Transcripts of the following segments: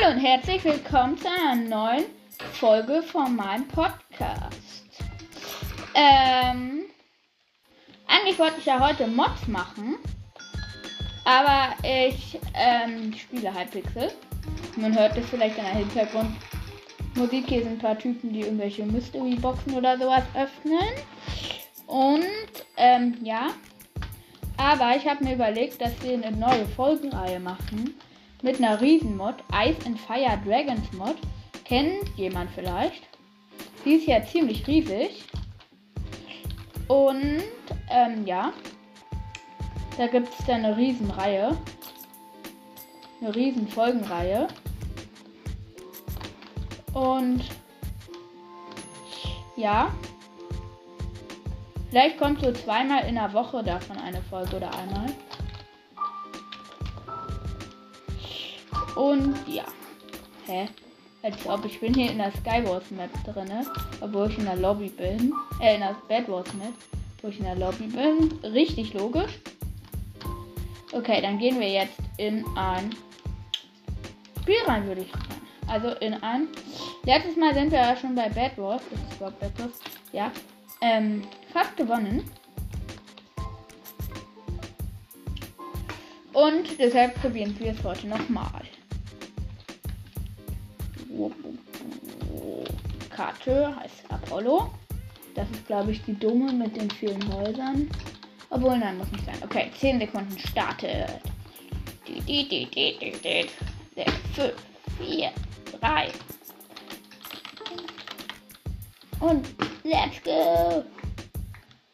Hallo und herzlich willkommen zu einer neuen Folge von meinem Podcast. Ähm, eigentlich wollte ich ja heute Mods machen, aber ich ähm, spiele Hypixel. Man hört es vielleicht in der Hintergrundmusik. Hier sind ein paar Typen, die irgendwelche Mystery-Boxen oder sowas öffnen. Und ähm, ja, aber ich habe mir überlegt, dass wir eine neue Folgenreihe machen mit einer Riesenmod, Ice and Fire Dragons Mod. Kennt jemand vielleicht? Die ist ja ziemlich riesig. Und ähm, ja, da gibt es dann eine Riesenreihe. Eine riesen Folgenreihe. Und ja, vielleicht kommt so zweimal in der Woche davon eine Folge oder einmal. Und ja. Hä? Als ob ich bin hier in der Skywars Map drinne, obwohl ich in der Lobby bin. Äh, in der Bad Wars Map, wo ich in der Lobby bin. Richtig logisch. Okay, dann gehen wir jetzt in ein Spiel rein, würde ich sagen. Also in ein. Letztes Mal sind wir ja schon bei Bad Wars. Das ist überhaupt Bad. Ja. Ähm, fast gewonnen. Und deshalb probieren wir es heute nochmal. Karte heißt Apollo. Das ist, glaube ich, die dumme mit den vielen Häusern. Obwohl, nein, muss nicht sein. Okay, 10 Sekunden startet. 6, 5, 4, 3. Und let's go.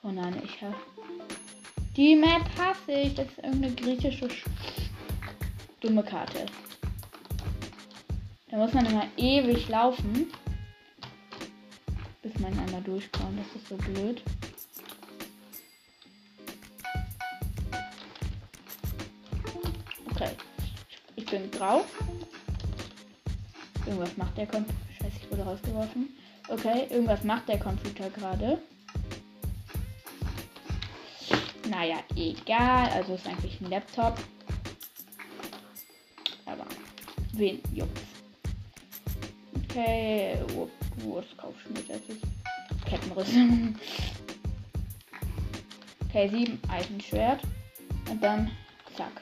Oh nein, ich habe. Die Map hasse ich. Das ist irgendeine griechische dumme Karte. Da muss man immer ewig laufen. Bis man einmal durchkommt. Das ist so blöd. Okay. Ich bin grau. Irgendwas macht der Computer. Scheiße, ich wurde rausgeworfen. Okay, irgendwas macht der Computer gerade. Naja, egal. Also ist eigentlich ein Laptop. Aber wen juckt's? Okay, wo ist Kaufschmied? Das ist Kettenrüstung. Okay, sieben Eisenschwert. Und dann, zack.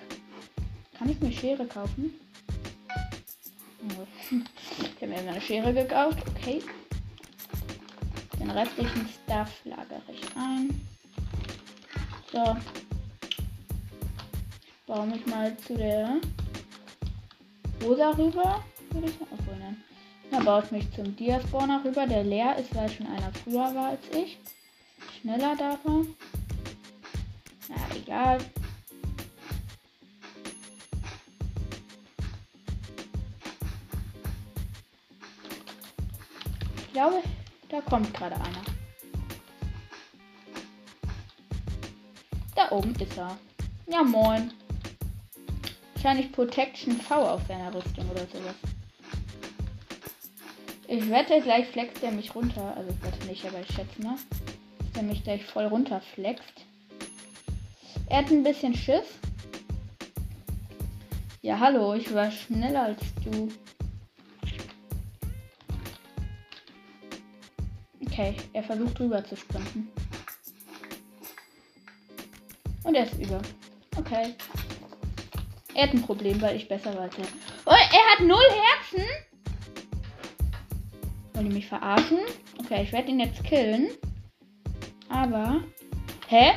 Kann ich mir Schere kaufen? Ich habe mir eine Schere gekauft. Okay. Den restlichen Stuff lagere ich ein. So. Baue mich mal zu der Rosa rüber. Würde ich sagen. Obwohl. Dann baue ich mich zum Diaspawner rüber, der leer ist, weil schon einer früher war als ich. Schneller darf er. Na, egal. Ich glaube, da kommt gerade einer. Da oben ist er. Ja, moin. Wahrscheinlich Protection V auf seiner Rüstung oder sowas. Ich wette, gleich flext er mich runter. Also ich wette nicht, aber ich schätze mal. Dass der mich gleich voll runterflext. Er hat ein bisschen Schiss. Ja, hallo, ich war schneller als du. Okay, er versucht rüber zu sprinten. Und er ist über. Okay. Er hat ein Problem, weil ich besser war als er. Oh, er hat null Herzen? Wollen die mich verarschen? Okay, ich werde ihn jetzt killen. Aber. Hä?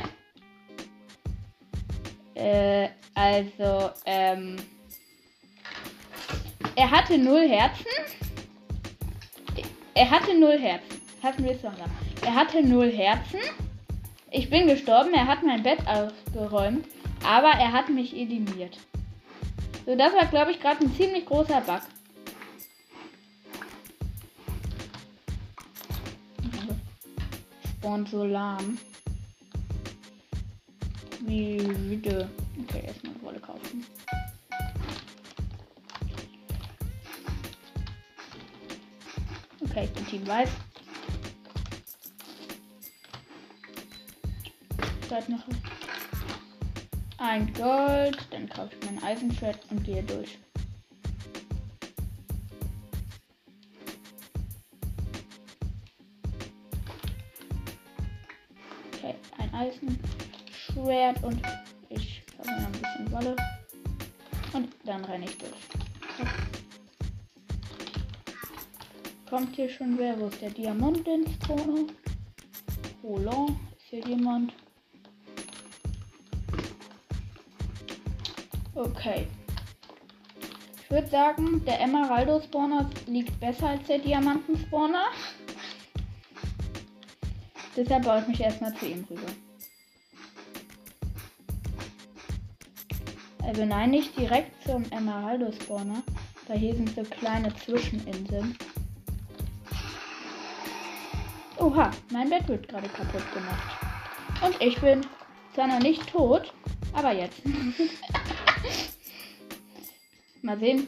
Äh, also, ähm. Er hatte null Herzen. Er hatte null Herzen. Hatten wir es noch. Er hatte null Herzen. Ich bin gestorben. Er hat mein Bett ausgeräumt. Aber er hat mich eliminiert. So, das war, glaube ich, gerade ein ziemlich großer Bug. Spawnt so lahm. Wie bitte. Okay, erstmal Rolle kaufen. Okay, ich bin Team Weiß. Seid noch ein Gold, dann kaufe ich mein Eisenschwert und gehe durch. Eisenschwert und ich habe noch ein bisschen Wolle. Und dann renne ich durch. Kommt hier schon wer? Wo ist der Diamant ins Spawner? Roland, ist hier jemand? Okay. Ich würde sagen, der Emeraldo Spawner liegt besser als der Diamanten Spawner. Deshalb baue ich mich erstmal zu ihm rüber. Also nein, nicht direkt zum Emeraldo Spawner, weil hier sind so kleine Zwischeninseln. Oha, mein Bett wird gerade kaputt gemacht. Und ich bin zwar noch nicht tot, aber jetzt. Mal sehen.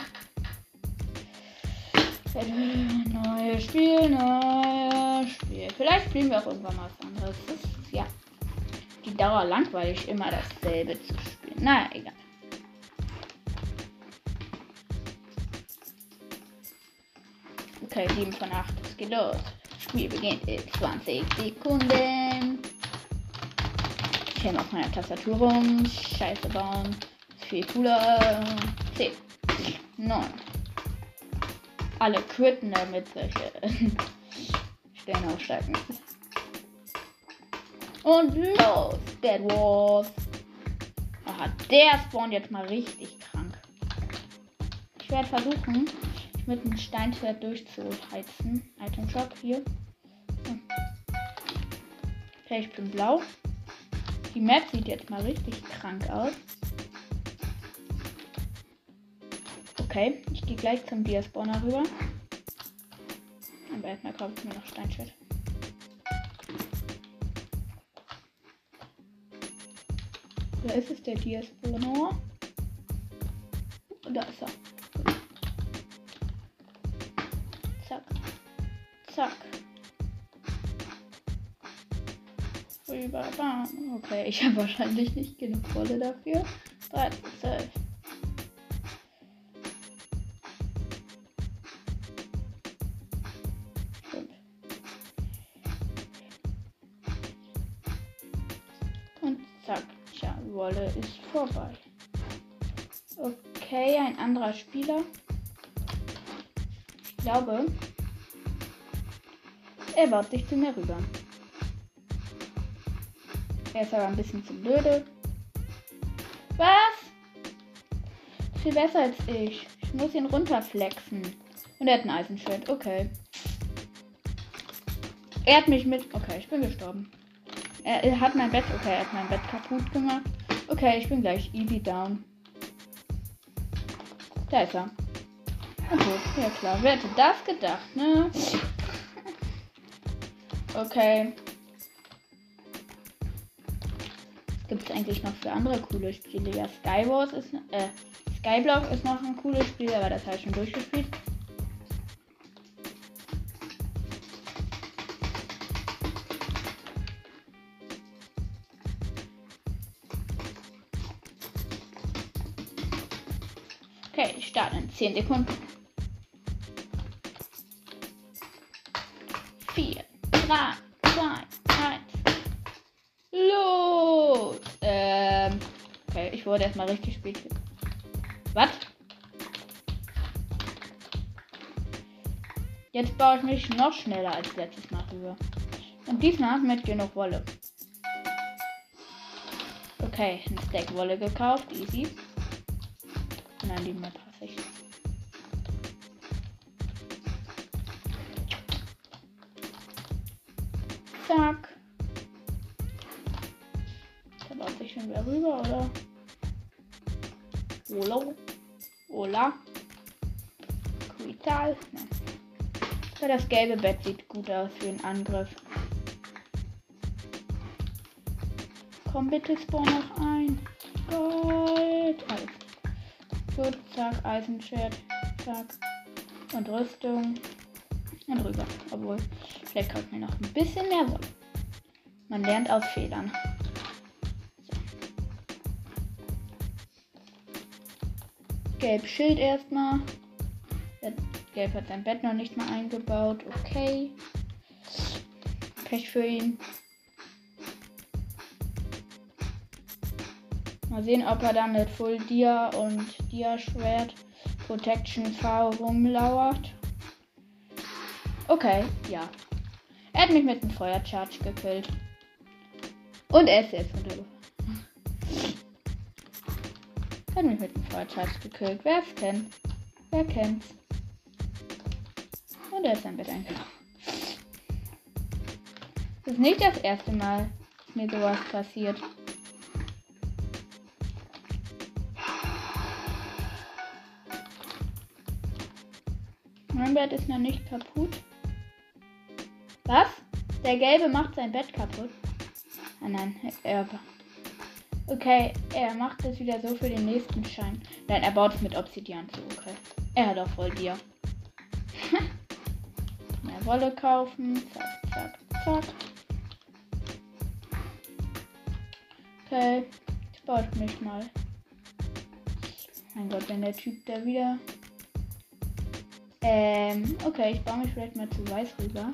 Neues Spiel, neues Spiel. Vielleicht spielen wir auch irgendwann mal was anderes. Ist ja die Dauer langweilig, immer dasselbe zu spielen. Naja, egal. Okay, 7 von 8. Es geht los. Spiel beginnt in 20 Sekunden. Ich hänge auf meiner Tastatur rum. Scheiße bauen. Viel cooler. 10, 9. Alle quitten damit solche Stellen aufsteigen. Und los, Dead Wars. Aha, der spawnt jetzt mal richtig krank. Ich werde versuchen, mit einem Steinschwert durchzuheizen. Item Shop hier. Okay, ich bin blau. Die Map sieht jetzt mal richtig krank aus. Okay, ich gehe gleich zum Diaspawner rüber. Aber erstmal kaufe ich mir noch Steinschwert. Da ist es, der Diaspawner. Da ist er. Rüber. Okay, ich habe wahrscheinlich nicht genug Wolle dafür. 13, 12. Und zack, tja, Wolle ist vorbei. Okay, ein anderer Spieler glaube, er baut sich zu mir rüber. Er ist aber ein bisschen zu blöde. Was? Viel besser als ich. Ich muss ihn runterflexen. Und er hat ein Eisenschwert. Okay. Er hat mich mit. Okay, ich bin gestorben. Er, er hat mein Bett. Okay, er hat mein Bett kaputt gemacht. Okay, ich bin gleich easy down. Da ist er. Gut, ja klar. Wer hätte das gedacht, ne? Okay. Gibt es eigentlich noch für andere coole Spiele? Ja, Skywars ist, äh, Skyblock ist noch ein cooles Spiel, aber das habe ich schon durchgespielt. Okay, ich starte in 10 Sekunden. 4, 3, ich wurde erstmal richtig spät. Was? Jetzt baue ich mich noch schneller als letztes Mal rüber. Und diesmal mit genug Wolle. Okay, ein Stack Wolle gekauft, easy. Nein, die Map das gelbe Bett sieht gut aus für einen Angriff. Komm bitte, spawn noch ein. Gold. Alles. Gut, zack, Eisenschwert. Zack. Und Rüstung. Und rüber. Obwohl. Vielleicht kommt mir noch ein bisschen mehr Wolle. Man lernt aus Fehlern. Gelb Schild erstmal. Gelb hat sein Bett noch nicht mal eingebaut. Okay. Pech für ihn. Mal sehen, ob er dann mit Full Dia und Dia Schwert Protection V rumlauert. Okay, ja. Er hat mich mit einem Feuercharge gekillt. Und er ist jetzt runtergefallen. Er hat mich mit einem Feuercharge gekillt. Wer es kennt? Wer kennt's? Und er ist sein Bett eingelaufen. Das ist nicht das erste Mal, dass mir sowas passiert. Mein Bett ist noch nicht kaputt. Was? Der Gelbe macht sein Bett kaputt. Ah nein, er. Okay, er macht es wieder so für den nächsten Schein. Nein, er baut es mit Obsidian zu. Okay. Er hat auch voll dir. Mehr Wolle kaufen. Zack, zack, zack. Okay, ich baue mich mal. Mein Gott, wenn der Typ da wieder. Ähm, okay, ich baue mich vielleicht mal zu weiß rüber.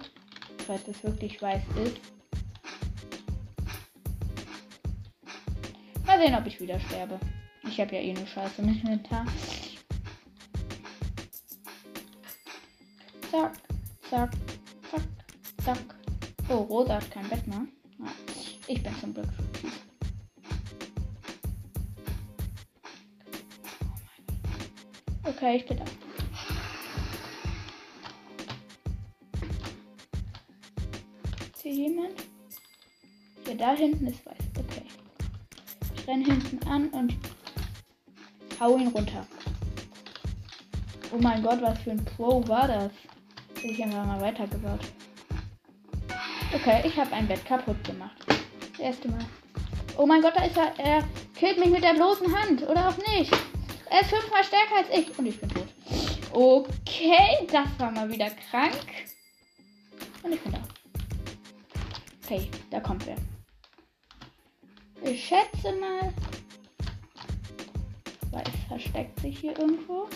Falls es wirklich weiß ist. Mal sehen, ob ich wieder sterbe. Ich habe ja eh nur Scheiße im Inventar. Zack, zack, zack, zack. Oh, Rosa hat kein Bett mehr. Ah, ich bin zum Glück so Okay, ich bin da. Ist hier jemand? Hier, da hinten ist weiß. Okay. Ich renne hinten an und hau ihn runter. Oh mein Gott, was für ein Pro war das? Hätte ich einfach mal weitergebaut. Okay, ich habe ein Bett kaputt gemacht. Das erste Mal. Oh mein Gott, da ist er. Er killt mich mit der bloßen Hand. Oder auch nicht. Er ist fünfmal stärker als ich. Und ich bin tot. Okay, das war mal wieder krank. Und ich bin da. Okay, da kommt wer. Ich schätze mal. Weiß versteckt sich hier irgendwo.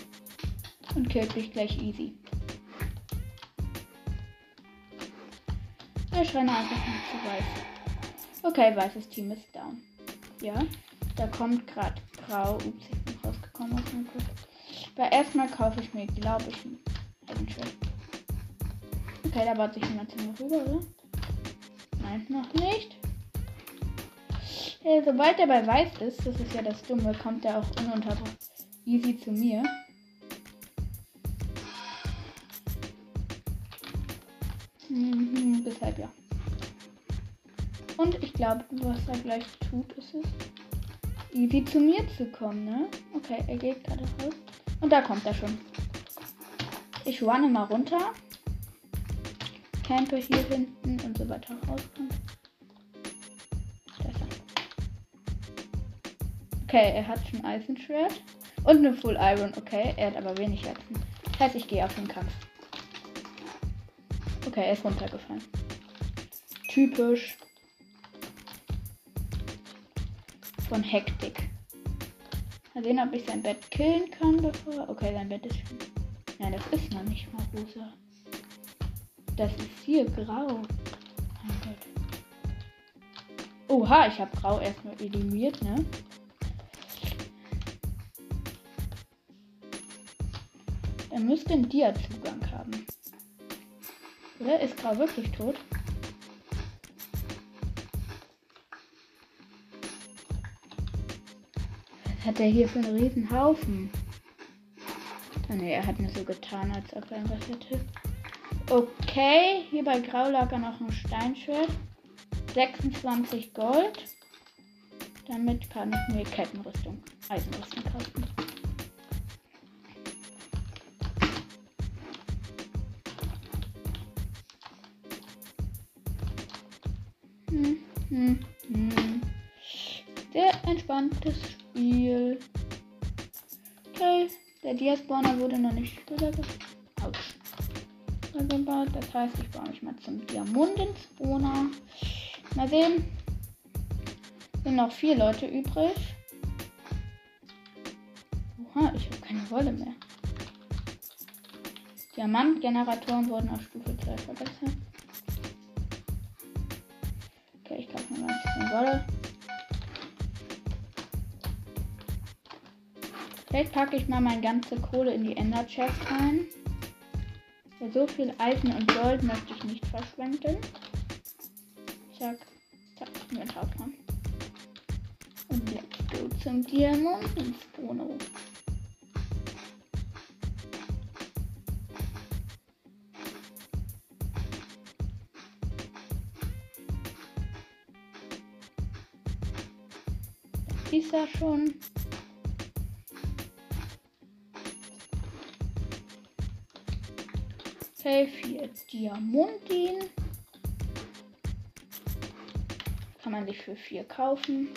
Und killt mich gleich easy. Ich renne einfach nicht zu weiß. Okay, weißes Team ist down. Ja, da kommt gerade grau. Ups, ich bin rausgekommen aus dem Kurs. Aber erstmal kaufe ich mir, glaube ich, ein Headenshirt. Okay, da baut sich jemand zu mir rüber, oder? Nein, noch nicht. Ja, sobald er bei weiß ist, das ist ja das Dumme, kommt er auch ununterbrochen easy zu mir. Glaube, was er gleich tut, ist es, easy zu mir zu kommen, ne? Okay, er geht gerade raus. Und da kommt er schon. Ich runne mal runter. Campe hier hinten und so weiter rauskommt. Okay, er hat schon Eisenschwert. Und eine Full Iron. Okay, er hat aber wenig Herzen. Das heißt, ich gehe auf den Kampf. Okay, er ist runtergefallen. Typisch. Von Hektik. Mal sehen, ob ich sein Bett killen kann bevor. Okay, sein Bett ist. Nein, das ist noch nicht mal rosa. Das ist hier grau. Mein Gott. Oha, ich habe grau erstmal eliminiert, ne? Er müsste einen Dia-Zugang haben. Oder ist grau wirklich tot? Hat er hier für einen riesen Haufen? Ah ne, er hat mir so getan, als ob er was hätte. Okay, hier bei Grau lag er noch ein Steinschwert. 26 Gold. Damit kann ich mir Kettenrüstung, Eisenrüstung kaufen. Hm, hm, hm. Sehr entspanntes Spiel. Der Dia-Spawner wurde noch nicht gebaut. Das heißt, ich baue mich mal zum Diamanten-Spawner. Mal sehen. Sind noch vier Leute übrig. Oha, ich habe keine Wolle mehr. Diamantgeneratoren wurden auf Stufe 2 verbessert. Okay, ich kaufe mir mal ein bisschen Wolle. Vielleicht packe ich mal meine ganze Kohle in die Ender Chest rein. So viel Eisen und Gold möchte ich nicht verschwenden. Zack, zack, Inventar dran. Und let's go zum Diamanten-Spono. ist er schon. Okay, vier Diamantin. Kann man sich für vier kaufen.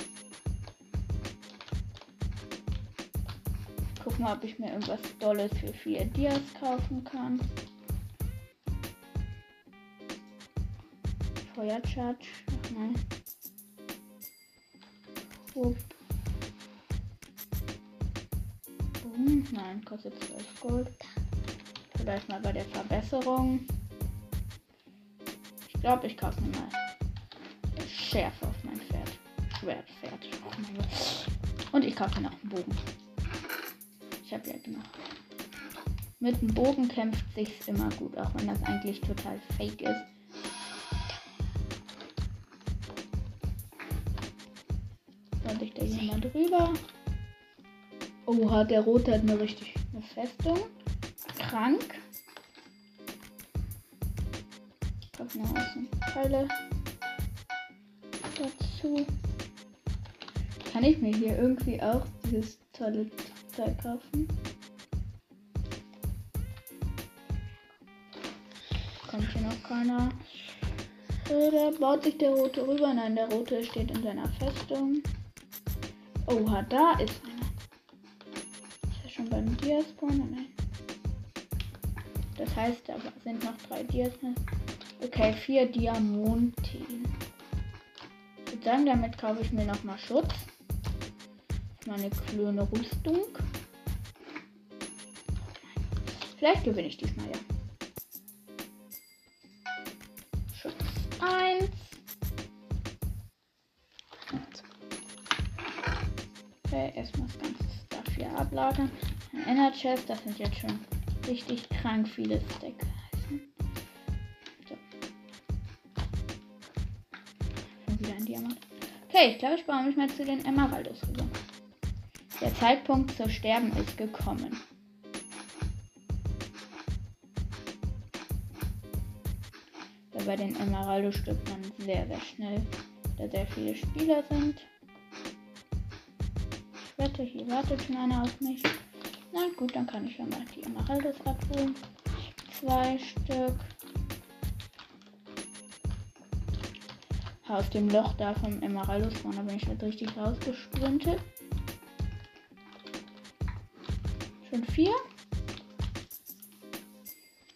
Guck mal, ob ich mir irgendwas Dolles für vier Dias kaufen kann. Feuercharge. Nein. Hup. Boom. Nein, kostet 12 Gold. Vielleicht mal bei der Verbesserung. Ich glaube, ich kaufe mir mal Schärfe auf mein Pferd. Schwertpferd. Oh. Und ich kaufe mir noch einen Bogen. Ich habe ja gemacht. Mit dem Bogen kämpft sich's immer gut, auch wenn das eigentlich total fake ist. Dann ich da jemand drüber. Oha, der Rote hat eine richtig eine Festung. Krank. Kommt noch Außenteile dazu. Kann ich mir hier irgendwie auch dieses tolle Teil kaufen? Kommt hier noch keiner. Oder baut sich der Rote rüber? Nein, der Rote steht in seiner Festung. Oha, da ist einer. Ist er schon beim Diaspawner? Nein. Das heißt, da sind noch drei Dias. Okay, vier Diamanten. Ich würde sagen, damit kaufe ich mir noch mal Schutz. Meine kleine Rüstung. Vielleicht gewinne ich diesmal ja. Schutz 1. Okay, erstmal das ganze Stuff hier ablagern. Ein Chest, das sind jetzt schon richtig krank viele Stack. So. Schon wieder ein Diamant. Okay, ich glaube, ich baue mich mal zu den Emeraldos rüber. Der Zeitpunkt zu sterben ist gekommen. Bei den Emeraldo stirbt man sehr, sehr schnell, da sehr viele Spieler sind. Ich wette, hier wartet schon einer auf mich. Na gut, dann kann ich ja mal die Emeraldos abholen. Zwei Stück. Aus dem Loch da vom Emeraldos vorne bin ich halt richtig rausgesprintet. Schon vier?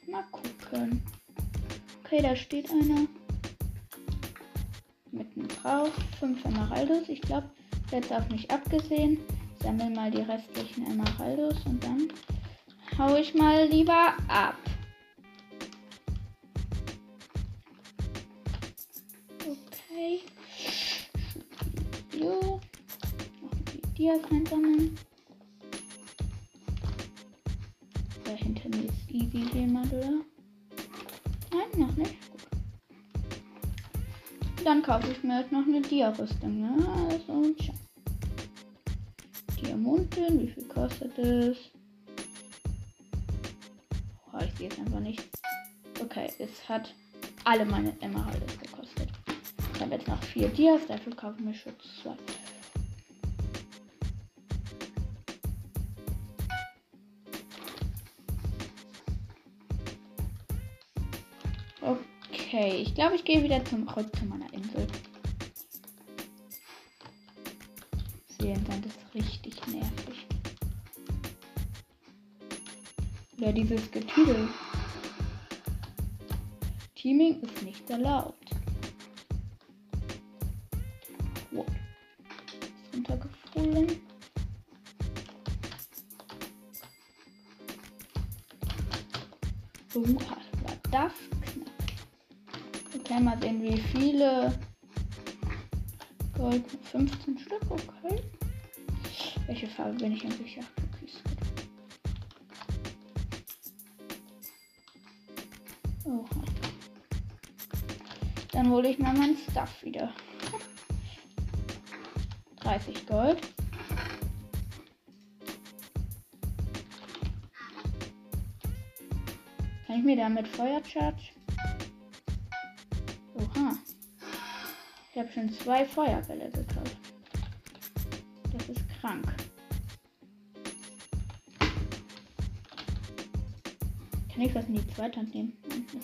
Mal gucken. Okay, da steht einer. Mitten drauf. Fünf Emeraldos. Ich glaube, jetzt auf mich abgesehen sammle mal die restlichen Emeraldos und dann hau ich mal lieber ab. Okay. Jo. Noch die Dias einsammeln. Da hinter mir ist easy jemand, oder? Nein, noch nicht. Dann kaufe ich mir jetzt noch eine Dia-Rüstung. Ne? Also, tja. Diamanten. Wie viel kostet es? Oh, ich es einfach nicht. Okay, es hat alle meine Emeralds gekostet. Ich habe jetzt noch vier Dias, dafür kaufen wir Schutz 2. Okay, ich glaube, ich gehe wieder zurück zu meiner Insel. Oder dieses Getüdel. Teaming ist nicht erlaubt. What? Ist runtergefallen. Uh, war das knapp. Okay, mal sehen, wie viele Gold. 15 Stück, okay. Welche Farbe bin ich eigentlich? Türkis. Dann hole ich mal meinen Stuff wieder. 30 Gold. Kann ich mir damit Feuercharge? Oha. Ich habe schon zwei Feuerbälle gekauft. Das ist krank. Kann ich was in die zweite Hand nehmen? Okay,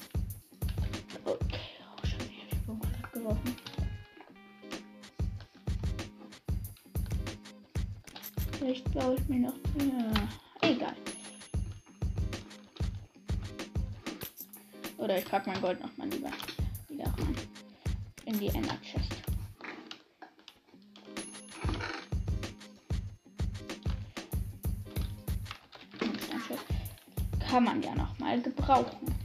oh, ich habe die Bombe abgeworfen. Vielleicht baue ich mir noch. Ja, egal. Oder ich pack mein Gold noch mal lieber wieder rein. In die Ender Chest. Kann man ja noch mal gebrauchen.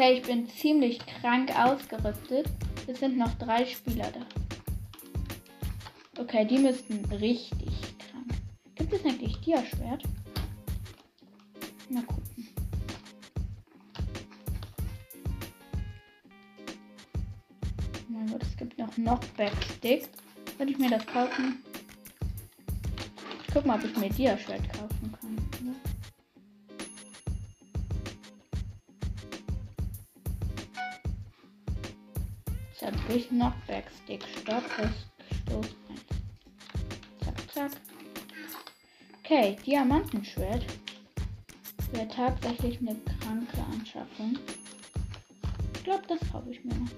Okay, ich bin ziemlich krank ausgerüstet. Es sind noch drei Spieler da. Okay, die müssten richtig krank. Gibt es eigentlich Dia-Schwert? Mal gucken. Mein Gott, es gibt noch Knockback-Stick. Würde ich mir das kaufen? Ich guck mal, ob ich mir Dia-Schwert kaufen kann. Ne? Durch Knockback-Stick. Stopp. Stoß 1. Zack, zack. Okay, Diamantenschwert. Wäre tatsächlich eine kranke Anschaffung. Ich glaube, das kaufe ich mir noch.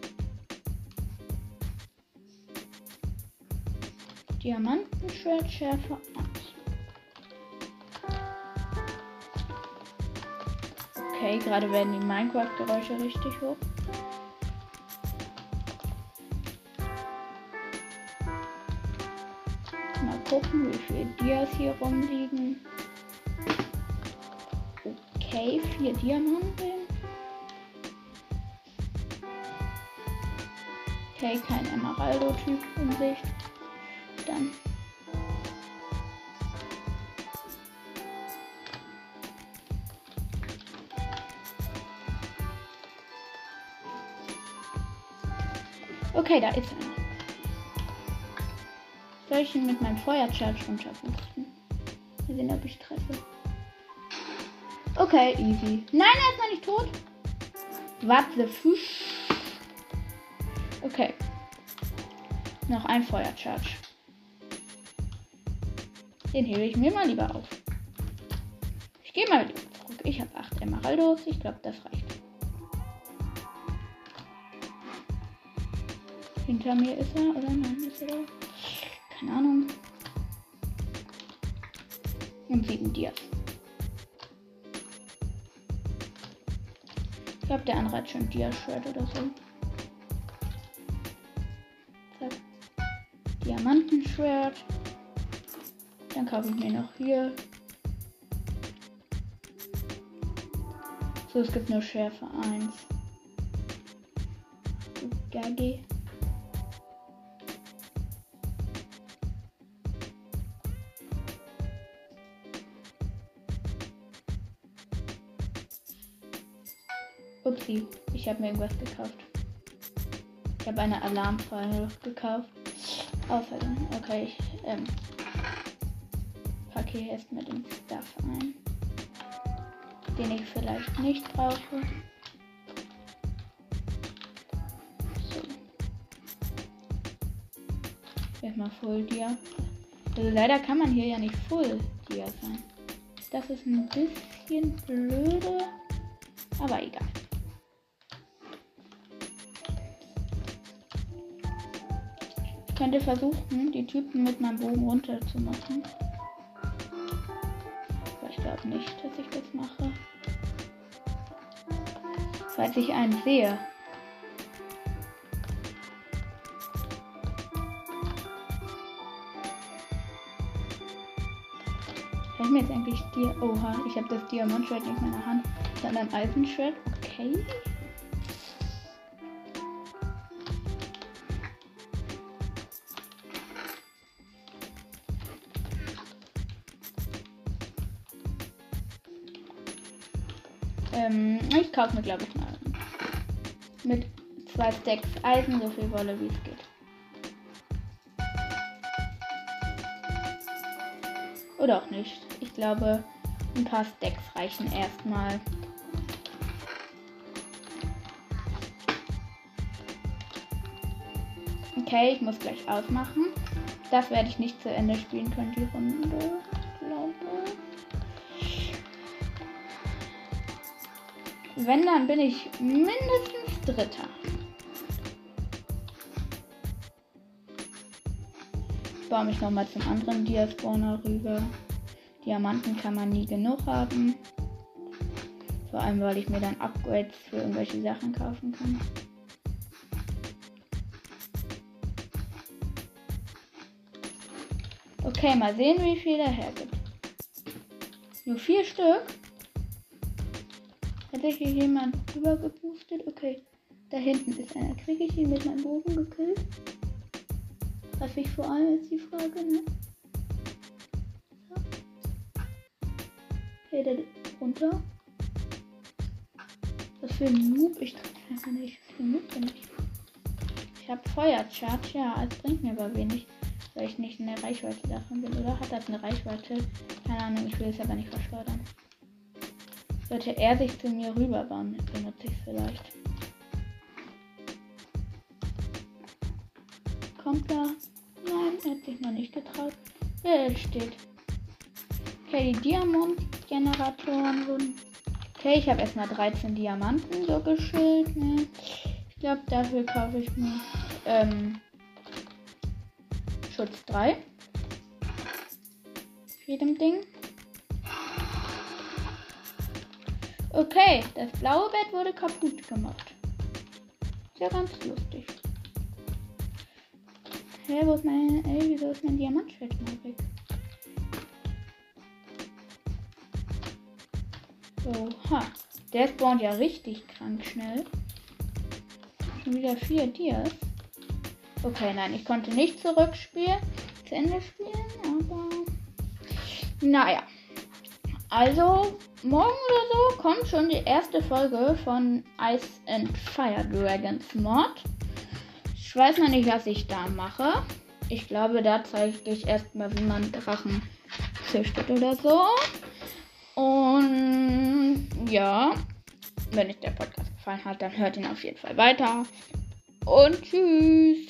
Diamantenschwert Schärfe 1. Okay, gerade werden die Minecraft-Geräusche richtig hoch. Gucken, wie viele Dias hier rumliegen. Okay, vier Diamanten. Okay, kein Emeraldo-Typ in Sicht. Dann. Okay, da ist einer. Soll ich ihn mit meinem Feuercharge runterpusten? Mal sehen, ob ich treffe. Okay, easy. Nein, er ist noch nicht tot. What the Fisch? Okay. Noch ein Feuercharge. Den hebe ich mir mal lieber auf. Ich gehe mal zurück. Ich habe 8 Emeraldos. Ich glaube, das reicht. Hinter mir ist er, oder nein, ist er da? Keine Ahnung. Und sieben Dias. Ich glaube, der andere hat schon Dia-Schwert oder so. Diamantenschwert. Dann kaufe ich mir noch hier. So, es gibt nur Schärfe 1. Gaggy. Ich habe mir irgendwas gekauft. Ich habe eine Alarmfalle gekauft. Außerdem, okay, ich ähm, packe hier erstmal den Stuff ein, den ich vielleicht nicht brauche. So. Erstmal Full Dia. Also leider kann man hier ja nicht Full Dia sein. Das ist ein bisschen blöde, aber egal. Könnte versuchen, die Typen mit meinem Bogen runter zu machen. Aber ich glaube nicht, dass ich das mache. Falls ich einen sehe. Ich mir jetzt eigentlich dir. Oha, ich habe das Diamantschwert nicht in meiner Hand, sondern Eisenschwert. Okay. Ich kaufe mir, glaube ich, mal mit zwei Stacks Eisen so viel Wolle, wie es geht. Oder auch nicht. Ich glaube, ein paar Stacks reichen erstmal. Okay, ich muss gleich ausmachen. Das werde ich nicht zu Ende spielen können, die Runde. Wenn, dann bin ich mindestens Dritter. Ich baue mich nochmal zum anderen Diaspawner rüber. Diamanten kann man nie genug haben. Vor allem, weil ich mir dann Upgrades für irgendwelche Sachen kaufen kann. Okay, mal sehen, wie viel er hergibt. Nur vier Stück. Hier jemand übergeboostet? Okay. Da hinten ist einer. Kriege ich ihn mit meinem Bogen gekillt? Was ich vor allem ist die Frage, ne? Okay, der runter. Was für ein Noob? Ich kann nicht. Für ein Noob bin ich. Ich habe Feuercharge, ja, es bringt mir aber wenig, weil ich nicht in der Reichweite davon bin. Oder hat das eine Reichweite? Keine Ahnung, ich will es aber nicht verschleudern. Sollte er sich zu mir rüberbauen, benutze ich es vielleicht. Kommt er? Nein, er hat sich noch nicht getraut. Er steht. Okay, die Diamantgeneratoren wurden. Okay, ich habe erstmal 13 Diamanten so geschillt. Ne? Ich glaube, dafür kaufe ich mir ähm, Schutz 3. Jedem Ding. Okay, das blaue Bett wurde kaputt gemacht. Ist ja ganz lustig. Hä, hey, wo ist mein. Ey, wieso ist mein Diamantschwert mal weg? Oha. Der spawnt ja richtig krank schnell. Schon wieder vier Dias. Okay, nein, ich konnte nicht zurückspielen. Zu Ende spielen, aber. Naja. Also, morgen oder so kommt schon die erste Folge von Ice and Fire Dragons Mod. Ich weiß noch nicht, was ich da mache. Ich glaube, da zeige ich erstmal, wie man Drachen züchtet oder so. Und ja, wenn euch der Podcast gefallen hat, dann hört ihn auf jeden Fall weiter. Und tschüss.